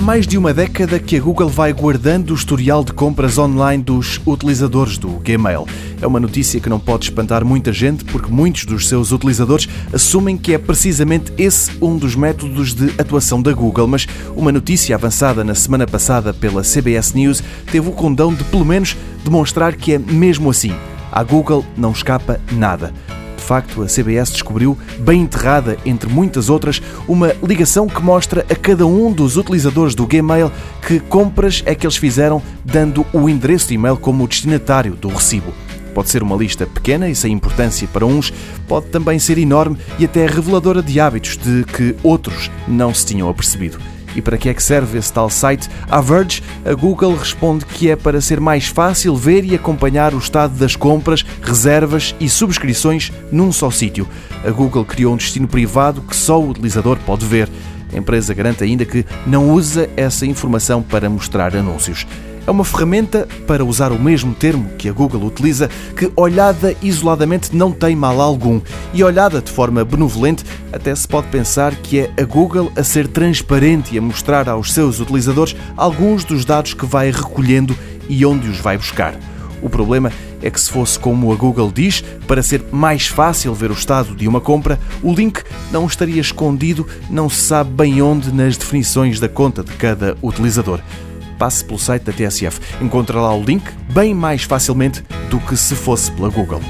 mais de uma década que a Google vai guardando o historial de compras online dos utilizadores do Gmail. É uma notícia que não pode espantar muita gente, porque muitos dos seus utilizadores assumem que é precisamente esse um dos métodos de atuação da Google. Mas uma notícia avançada na semana passada pela CBS News teve o condão de, pelo menos, demonstrar que é mesmo assim. À Google não escapa nada facto, a CBS descobriu, bem enterrada entre muitas outras, uma ligação que mostra a cada um dos utilizadores do Gmail que compras é que eles fizeram, dando o endereço de e-mail como destinatário do recibo. Pode ser uma lista pequena e sem importância para uns, pode também ser enorme e até reveladora de hábitos de que outros não se tinham apercebido. E para que é que serve esse tal site? A Verge, a Google responde que é para ser mais fácil ver e acompanhar o estado das compras, reservas e subscrições num só sítio. A Google criou um destino privado que só o utilizador pode ver. A empresa garante ainda que não usa essa informação para mostrar anúncios. É uma ferramenta, para usar o mesmo termo que a Google utiliza, que olhada isoladamente não tem mal algum. E olhada de forma benevolente, até se pode pensar que é a Google a ser transparente e a mostrar aos seus utilizadores alguns dos dados que vai recolhendo e onde os vai buscar. O problema é que, se fosse como a Google diz, para ser mais fácil ver o estado de uma compra, o link não estaria escondido, não se sabe bem onde nas definições da conta de cada utilizador passe pelo site da TSF. Encontra lá o link bem mais facilmente do que se fosse pela Google.